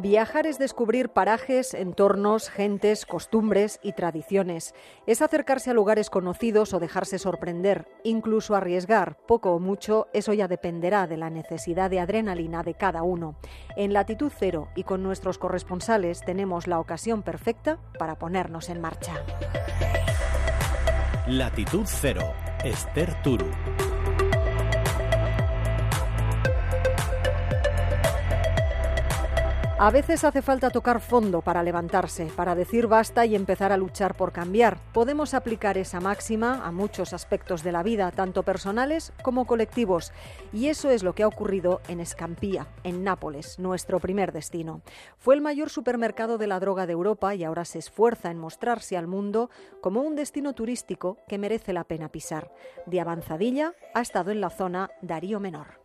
Viajar es descubrir parajes, entornos, gentes, costumbres y tradiciones. Es acercarse a lugares conocidos o dejarse sorprender, incluso arriesgar. Poco o mucho, eso ya dependerá de la necesidad de adrenalina de cada uno. En Latitud Cero y con nuestros corresponsales tenemos la ocasión perfecta para ponernos en marcha. Latitud Cero, Esther Turu. A veces hace falta tocar fondo para levantarse, para decir basta y empezar a luchar por cambiar. Podemos aplicar esa máxima a muchos aspectos de la vida, tanto personales como colectivos. Y eso es lo que ha ocurrido en Escampía, en Nápoles, nuestro primer destino. Fue el mayor supermercado de la droga de Europa y ahora se esfuerza en mostrarse al mundo como un destino turístico que merece la pena pisar. De avanzadilla ha estado en la zona Darío Menor.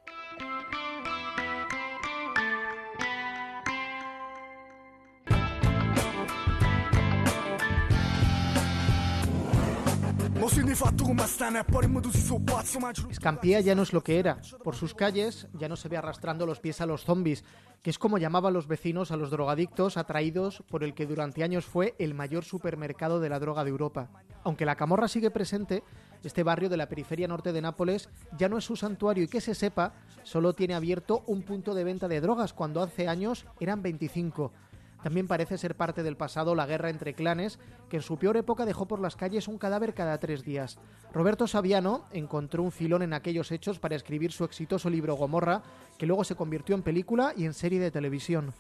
Escampía ya no es lo que era. Por sus calles ya no se ve arrastrando los pies a los zombies, que es como llamaban los vecinos a los drogadictos atraídos por el que durante años fue el mayor supermercado de la droga de Europa. Aunque la camorra sigue presente, este barrio de la periferia norte de Nápoles ya no es su santuario y que se sepa, solo tiene abierto un punto de venta de drogas cuando hace años eran 25. También parece ser parte del pasado la guerra entre clanes, que en su peor época dejó por las calles un cadáver cada tres días. Roberto Saviano encontró un filón en aquellos hechos para escribir su exitoso libro Gomorra, que luego se convirtió en película y en serie de televisión.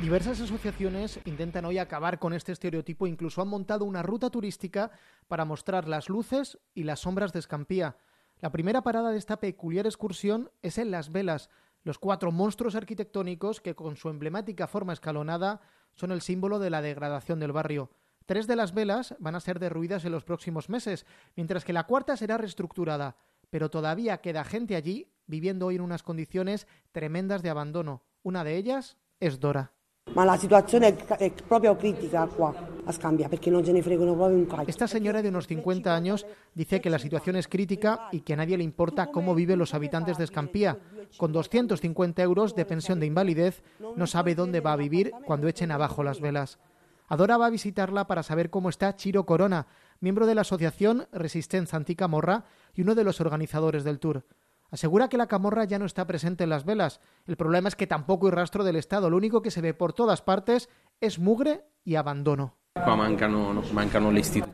Diversas asociaciones intentan hoy acabar con este estereotipo, incluso han montado una ruta turística para mostrar las luces y las sombras de Escampía. La primera parada de esta peculiar excursión es en Las Velas, los cuatro monstruos arquitectónicos que con su emblemática forma escalonada son el símbolo de la degradación del barrio. Tres de las velas van a ser derruidas en los próximos meses, mientras que la cuarta será reestructurada, pero todavía queda gente allí viviendo hoy en unas condiciones tremendas de abandono. Una de ellas es Dora. la situación es proprio crítica Esta señora de unos 50 años dice que la situación es crítica y que a nadie le importa cómo viven los habitantes de Escampía. Con 250 euros de pensión de invalidez, no sabe dónde va a vivir cuando echen abajo las velas. Adora va a visitarla para saber cómo está Chiro Corona, miembro de la asociación Resistencia Anticamorra y uno de los organizadores del tour. Asegura que la camorra ya no está presente en las velas. El problema es que tampoco hay rastro del Estado. Lo único que se ve por todas partes es mugre y abandono.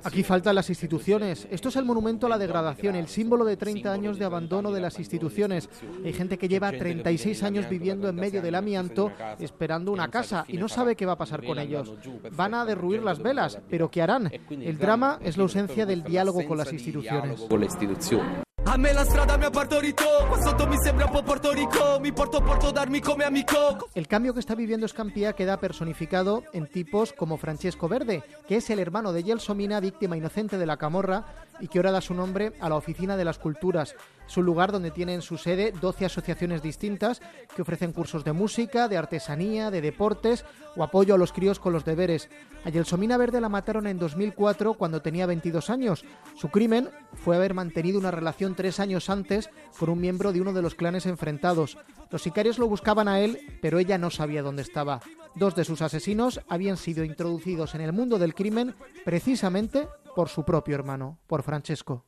Aquí faltan las instituciones. Esto es el monumento a la degradación, el símbolo de 30 años de abandono de las instituciones. Hay gente que lleva 36 años viviendo en medio del amianto esperando una casa y no sabe qué va a pasar con ellos. Van a derruir las velas, pero ¿qué harán? El drama es la ausencia del diálogo con las instituciones. El cambio que está viviendo Scampia queda personificado en tipos como Francesco Verde, que es el hermano de Gelsomina, víctima inocente de la camorra, y que ahora da su nombre a la Oficina de las Culturas. Es un lugar donde tienen su sede 12 asociaciones distintas que ofrecen cursos de música, de artesanía, de deportes o apoyo a los críos con los deberes. A Gelsomina Verde la mataron en 2004 cuando tenía 22 años. Su crimen fue haber mantenido una relación tres años antes con un miembro de uno de los clanes enfrentados. Los sicarios lo buscaban a él, pero ella no sabía dónde estaba. Dos de sus asesinos habían sido introducidos en el mundo del crimen precisamente por su propio hermano, por Francesco.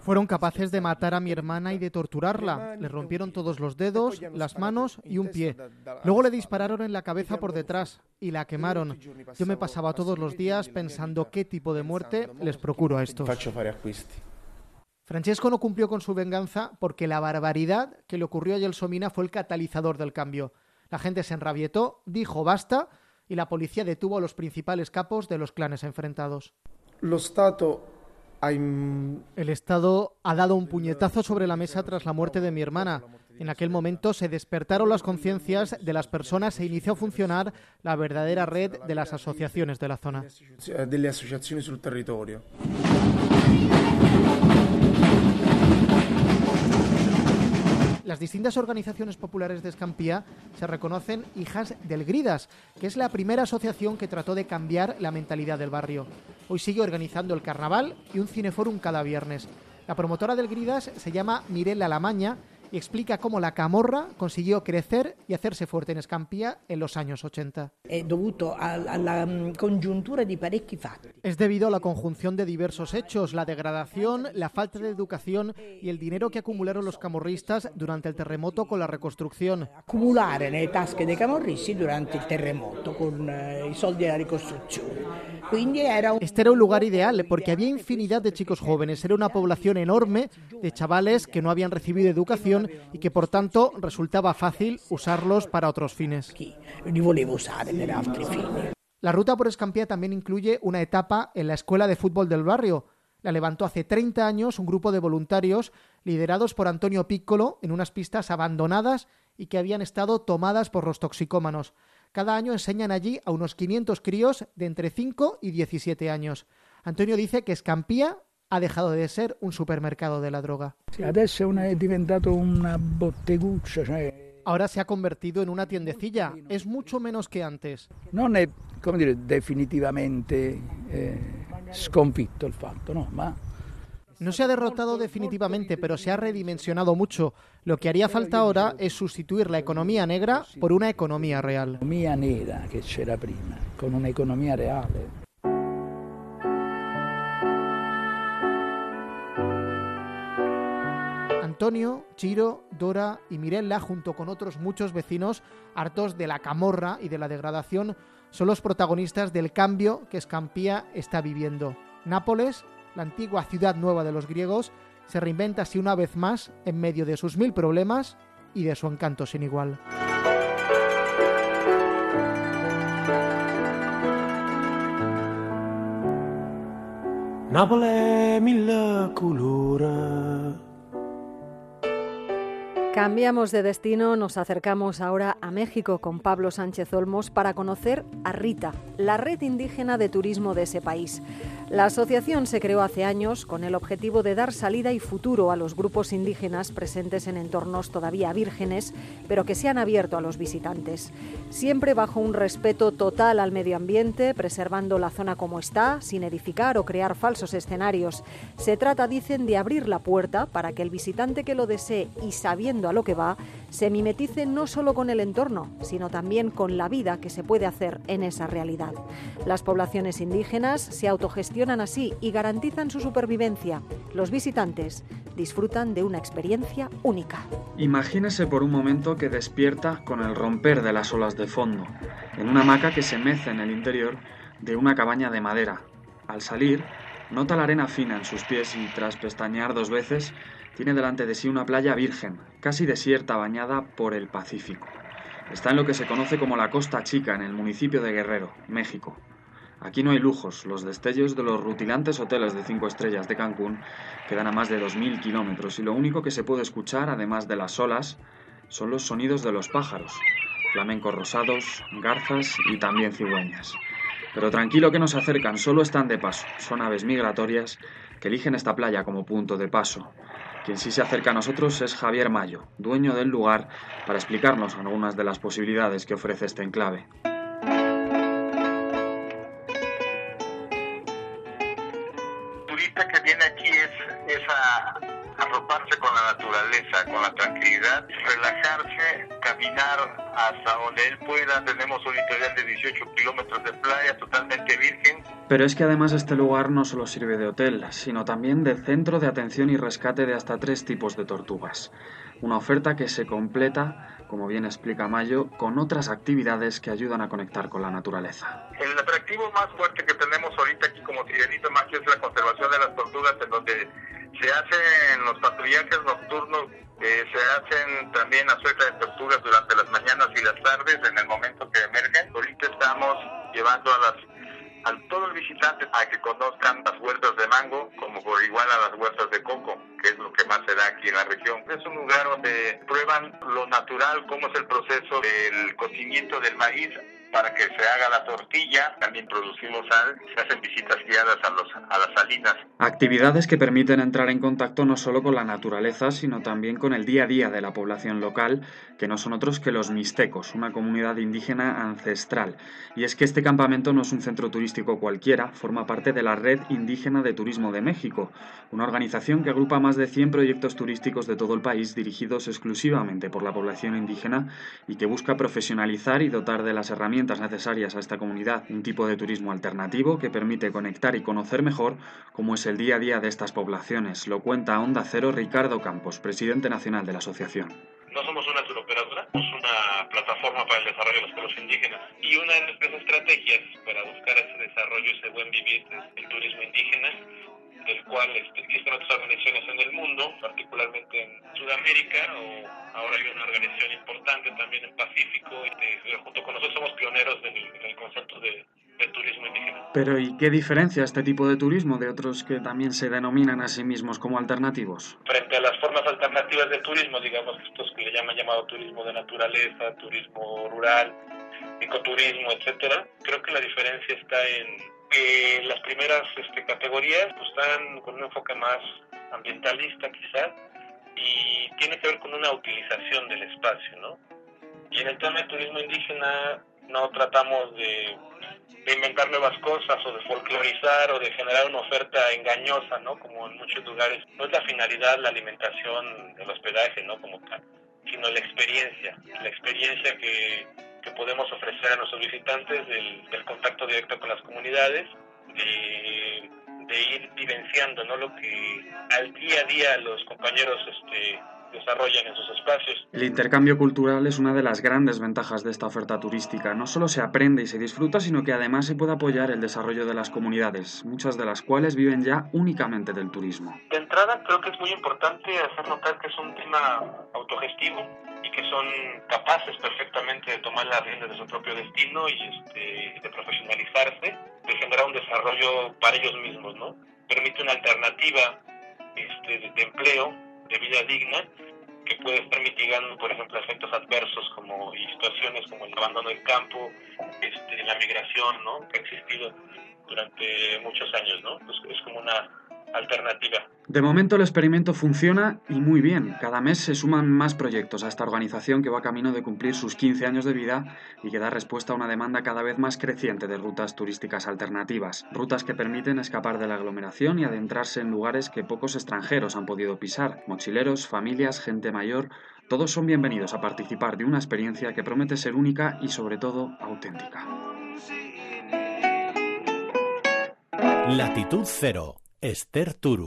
Fueron capaces de matar a mi hermana y de torturarla. Le rompieron todos los dedos, las manos y un pie. Luego le dispararon en la cabeza por detrás y la quemaron. Yo me pasaba todos los días pensando qué tipo de muerte les procuro a estos. Francesco no cumplió con su venganza porque la barbaridad que le ocurrió a Gelsomina fue el catalizador del cambio. La gente se enrabietó, dijo basta y la policía detuvo a los principales capos de los clanes enfrentados. El Estado ha dado un puñetazo sobre la mesa tras la muerte de mi hermana. En aquel momento se despertaron las conciencias de las personas e inició a funcionar la verdadera red de las asociaciones de la zona. Las distintas organizaciones populares de Escampía se reconocen hijas del Gridas, que es la primera asociación que trató de cambiar la mentalidad del barrio. Hoy sigue organizando el carnaval y un cineforum cada viernes. La promotora del Gridas se llama Mirella Lamaña y explica cómo la camorra consiguió crecer y hacerse fuerte en Escampía en los años 80. È dovuto alla mm, congiuntura di parecchi fatti. Es debido a la conjunción de diversos hechos, la degradación, la falta de educación y el dinero que acumularon los camorristas durante el terremoto con la reconstrucción. Accumulare nelle tasche dei camorristi durante il terremoto con eh, i soldi della ricostruzione. Quindi era un... Este era un lugar ideal porque había infinidad de chicos jóvenes, era una población enorme de chavales que no habían recibido educación y que por tanto resultaba fácil usarlos para otros fines. La ruta por Escampía también incluye una etapa en la escuela de fútbol del barrio. La levantó hace 30 años un grupo de voluntarios liderados por Antonio Piccolo en unas pistas abandonadas y que habían estado tomadas por los toxicómanos. Cada año enseñan allí a unos 500 críos de entre 5 y 17 años. Antonio dice que Escampía ha dejado de ser un supermercado de la droga. Una- una Ahora se ha convertido en una tiendecilla. Es mucho menos que antes. non è come dire, definitivamente eh, sconfitto il fatto, no? ma No se ha derrotado definitivamente, pero se ha redimensionado mucho. Lo que haría falta ahora es sustituir la economía negra por una economía real. l'economia nera che c'era prima, con un'economia reale. Antonio, Chiro, Dora y Mirella, junto con otros muchos vecinos hartos de la camorra y de la degradación, son los protagonistas del cambio que Escampía está viviendo. Nápoles, la antigua ciudad nueva de los griegos, se reinventa así una vez más en medio de sus mil problemas y de su encanto sin igual. Napoli mille colore. Cambiamos de destino, nos acercamos ahora a México con Pablo Sánchez Olmos para conocer a Rita, la red indígena de turismo de ese país. La asociación se creó hace años con el objetivo de dar salida y futuro a los grupos indígenas presentes en entornos todavía vírgenes, pero que se han abierto a los visitantes. Siempre bajo un respeto total al medio ambiente, preservando la zona como está, sin edificar o crear falsos escenarios. Se trata, dicen, de abrir la puerta para que el visitante que lo desee y sabiendo a lo que va, se mimetice no solo con el entorno, sino también con la vida que se puede hacer en esa realidad. Las poblaciones indígenas se autogestionan así y garantizan su supervivencia. Los visitantes disfrutan de una experiencia única. Imagínese por un momento que despierta con el romper de las olas de fondo, en una hamaca que se mece en el interior de una cabaña de madera. Al salir, nota la arena fina en sus pies y tras pestañear dos veces, tiene delante de sí una playa virgen, casi desierta bañada por el Pacífico. Está en lo que se conoce como la Costa Chica, en el municipio de Guerrero, México. Aquí no hay lujos, los destellos de los rutilantes hoteles de cinco estrellas de Cancún quedan a más de 2.000 kilómetros y lo único que se puede escuchar, además de las olas, son los sonidos de los pájaros, flamencos rosados, garzas y también cigüeñas. Pero tranquilo que nos acercan, solo están de paso, son aves migratorias que eligen esta playa como punto de paso. Quien sí se acerca a nosotros es Javier Mayo, dueño del lugar, para explicarnos algunas de las posibilidades que ofrece este enclave. A arroparse con la naturaleza, con la tranquilidad, relajarse, caminar hasta donde él pueda. Tenemos un litoral de 18 kilómetros de playa totalmente virgen. Pero es que además este lugar no solo sirve de hotel, sino también de centro de atención y rescate de hasta tres tipos de tortugas. Una oferta que se completa, como bien explica Mayo, con otras actividades que ayudan a conectar con la naturaleza. El atractivo más fuerte que tenemos ahorita aquí como Sirenito Macho es se hacen los patrullajes nocturnos, eh, se hacen también la suelta de tortugas durante las mañanas y las tardes en el momento que emergen. Ahorita estamos llevando a las a todo el visitante a que conozcan las huertas de mango, como por igual a las huertas de coco, que es lo que más se da aquí en la región. Es un lugar donde prueban lo natural, cómo es el proceso del cocimiento del maíz para que se haga la tortilla. También producimos sal, se hacen visitas guiadas a, los, a las salinas. Actividades que permiten entrar en contacto no solo con la naturaleza, sino también con el día a día de la población local, que no son otros que los mixtecos, una comunidad indígena ancestral. Y es que este campamento no es un centro turístico cualquiera, forma parte de la Red Indígena de Turismo de México, una organización que agrupa más de 100 proyectos turísticos de todo el país dirigidos exclusivamente por la población indígena y que busca profesionalizar y dotar de las herramientas necesarias a esta comunidad, un tipo de turismo alternativo que permite conectar y conocer mejor cómo es el día a día de estas poblaciones. Lo cuenta Onda Cero Ricardo Campos, presidente nacional de la asociación. No somos una turoperadora, somos una plataforma para el desarrollo de los pueblos indígenas y una de nuestras estrategias para buscar ese desarrollo, ese buen vivir del turismo indígena del cual este, existen otras organizaciones en el mundo, particularmente en Sudamérica, o ahora hay una organización importante también en Pacífico, y este, junto con nosotros somos pioneros del, del concepto de, de, turismo indígena. Pero ¿y qué diferencia este tipo de turismo de otros que también se denominan a sí mismos como alternativos? Frente a las formas alternativas de turismo, digamos estos que le llaman llamado turismo de naturaleza, turismo rural, ecoturismo, etcétera, creo que la diferencia está en que las primeras este, categorías pues, están con un enfoque más ambientalista quizás y tiene que ver con una utilización del espacio, ¿no? Y en el tema del turismo indígena no tratamos de, de, inventar nuevas cosas o de folclorizar o de generar una oferta engañosa, ¿no? Como en muchos lugares. No es la finalidad la alimentación, el hospedaje, ¿no? Como tal, sino la experiencia, la experiencia que que podemos ofrecer a nuestros visitantes del, contacto directo con las comunidades, de, de, ir vivenciando ¿no? lo que al día a día los compañeros este, desarrollan en sus espacios. El intercambio cultural es una de las grandes ventajas de esta oferta turística. No solo se aprende y se disfruta, sino que además se puede apoyar el desarrollo de las comunidades, muchas de las cuales viven ya únicamente del turismo. De entrada, creo que es muy importante hacer notar que es un tema autogestivo y que son capaces perfectamente de tomar las riendas de su propio destino y este, de profesionalizarse, de generar un desarrollo para ellos mismos, ¿no? Permite una alternativa este, de empleo, de vida digna, que puede estar mitigando, por ejemplo, efectos adversos como y situaciones como el abandono del campo, este, la migración, ¿no? Que ha existido durante muchos años, ¿no? Pues es como una alternativa. De momento el experimento funciona y muy bien. Cada mes se suman más proyectos a esta organización que va camino de cumplir sus 15 años de vida y que da respuesta a una demanda cada vez más creciente de rutas turísticas alternativas. Rutas que permiten escapar de la aglomeración y adentrarse en lugares que pocos extranjeros han podido pisar. Mochileros, familias, gente mayor, todos son bienvenidos a participar de una experiencia que promete ser única y sobre todo auténtica. Latitud Cero Esther Turu.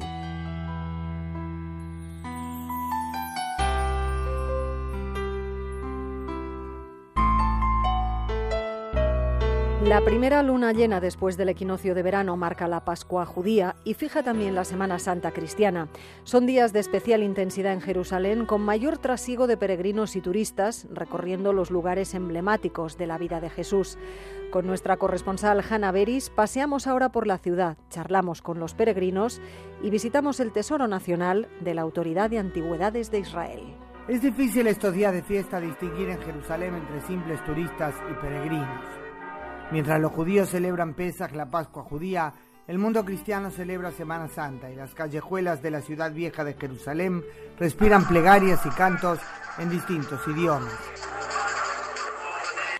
La primera luna llena después del equinoccio de verano marca la Pascua judía y fija también la Semana Santa cristiana. Son días de especial intensidad en Jerusalén con mayor trasiego de peregrinos y turistas recorriendo los lugares emblemáticos de la vida de Jesús. Con nuestra corresponsal Hanna Beris paseamos ahora por la ciudad, charlamos con los peregrinos y visitamos el Tesoro Nacional de la Autoridad de Antigüedades de Israel. Es difícil estos días de fiesta distinguir en Jerusalén entre simples turistas y peregrinos. Mientras los judíos celebran Pesach, la Pascua judía, el mundo cristiano celebra Semana Santa y las callejuelas de la ciudad vieja de Jerusalén respiran plegarias y cantos en distintos idiomas.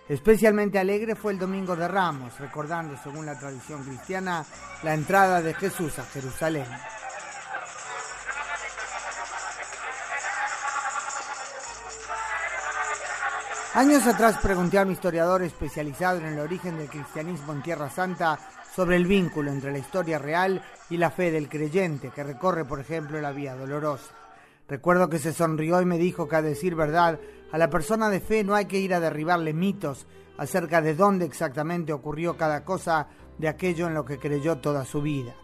Especialmente alegre fue el Domingo de Ramos, recordando, según la tradición cristiana, la entrada de Jesús a Jerusalén. Años atrás pregunté a un historiador especializado en el origen del cristianismo en Tierra Santa sobre el vínculo entre la historia real y la fe del creyente que recorre, por ejemplo, la Vía Dolorosa. Recuerdo que se sonrió y me dijo que a decir verdad, a la persona de fe no hay que ir a derribarle mitos acerca de dónde exactamente ocurrió cada cosa de aquello en lo que creyó toda su vida.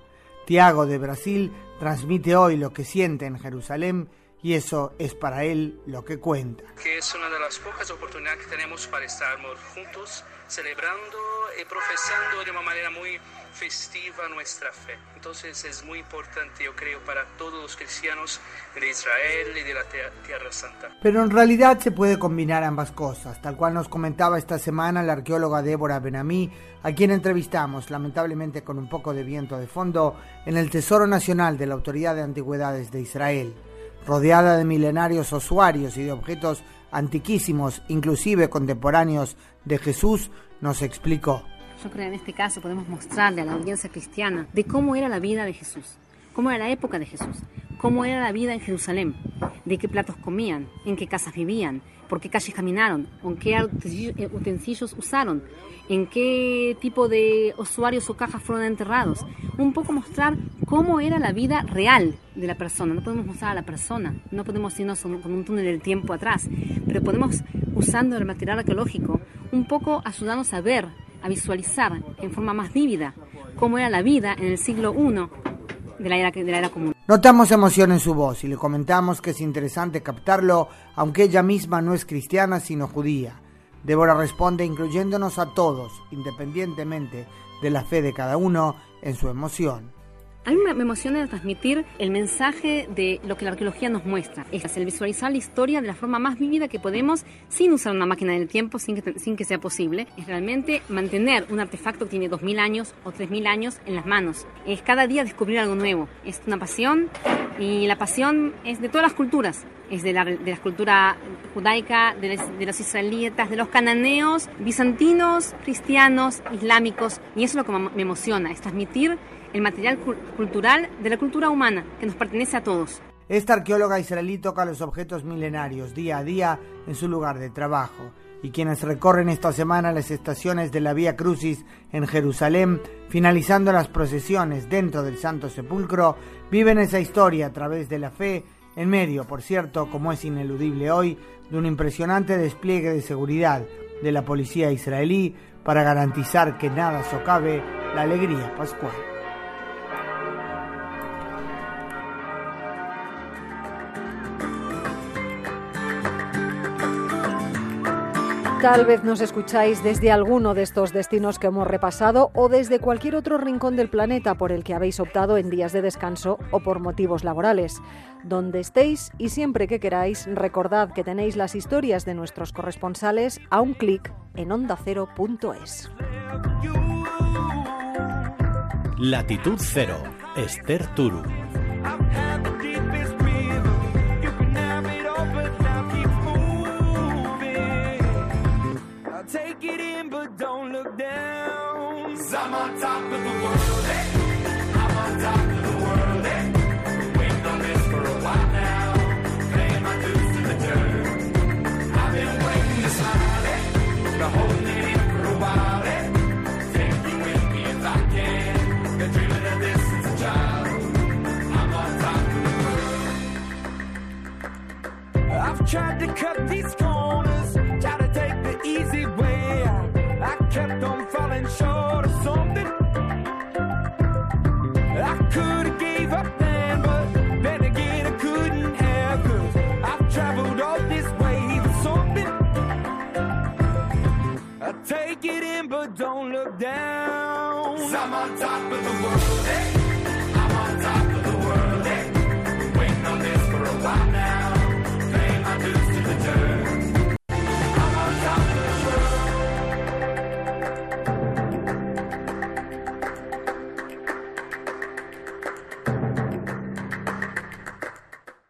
Tiago de Brasil transmite hoy lo que siente en Jerusalén y eso es para él lo que cuenta. Que es una de las pocas oportunidades que tenemos para estar juntos, celebrando y profesando de una manera muy festiva nuestra fe. Entonces es muy importante, yo creo, para todos los cristianos de Israel y de la Tierra Santa. Pero en realidad se puede combinar ambas cosas, tal cual nos comentaba esta semana la arqueóloga Débora Benamí, a quien entrevistamos, lamentablemente con un poco de viento de fondo, en el Tesoro Nacional de la Autoridad de Antigüedades de Israel. Rodeada de milenarios usuarios y de objetos antiquísimos, inclusive contemporáneos de Jesús, nos explicó. Yo creo que en este caso podemos mostrarle a la audiencia cristiana de cómo era la vida de Jesús, cómo era la época de Jesús, cómo era la vida en Jerusalén, de qué platos comían, en qué casas vivían, por qué calles caminaron, con qué utensilios usaron, en qué tipo de usuarios o cajas fueron enterrados. Un poco mostrar cómo era la vida real de la persona. No podemos mostrar a la persona, no podemos irnos con un túnel del tiempo atrás, pero podemos, usando el material arqueológico, un poco ayudarnos a ver a visualizar en forma más vívida cómo era la vida en el siglo I de la era, común. Notamos emoción en su voz y le comentamos que es interesante captarlo, aunque ella misma no es cristiana sino judía. Débora responde incluyéndonos a todos, independientemente de la fe de cada uno, en su emoción. A mí me emociona transmitir el mensaje de lo que la arqueología nos muestra. Es el visualizar la historia de la forma más vívida que podemos sin usar una máquina del tiempo, sin que, sin que sea posible. Es realmente mantener un artefacto que tiene 2.000 años o 3.000 años en las manos. Es cada día descubrir algo nuevo. Es una pasión y la pasión es de todas las culturas. Es de la, de la cultura judaica, de los, de los israelitas, de los cananeos, bizantinos, cristianos, islámicos. Y eso es lo que me emociona, es transmitir el material cultural de la cultura humana que nos pertenece a todos. Esta arqueóloga israelí toca los objetos milenarios día a día en su lugar de trabajo. Y quienes recorren esta semana las estaciones de la Vía Crucis en Jerusalén, finalizando las procesiones dentro del Santo Sepulcro, viven esa historia a través de la fe, en medio, por cierto, como es ineludible hoy, de un impresionante despliegue de seguridad de la policía israelí para garantizar que nada socave la alegría pascual. Tal vez nos escucháis desde alguno de estos destinos que hemos repasado o desde cualquier otro rincón del planeta por el que habéis optado en días de descanso o por motivos laborales. Donde estéis y siempre que queráis, recordad que tenéis las historias de nuestros corresponsales a un clic en ondacero.es. Latitud Cero, Esther Turu. Take it in, but don't look down. Cause I'm on top of the world, eh? I'm on top of the world, eh? Waiting on this for a while now. Paying my dues to the dirt. I've been waiting to smile, eh? Been holding it in for a while, eh? Take you with me if I can. Been dreaming of this since a child. I'm on top of the world. I've tried to cut these corners, look down. i I'm on top of the world. Hey.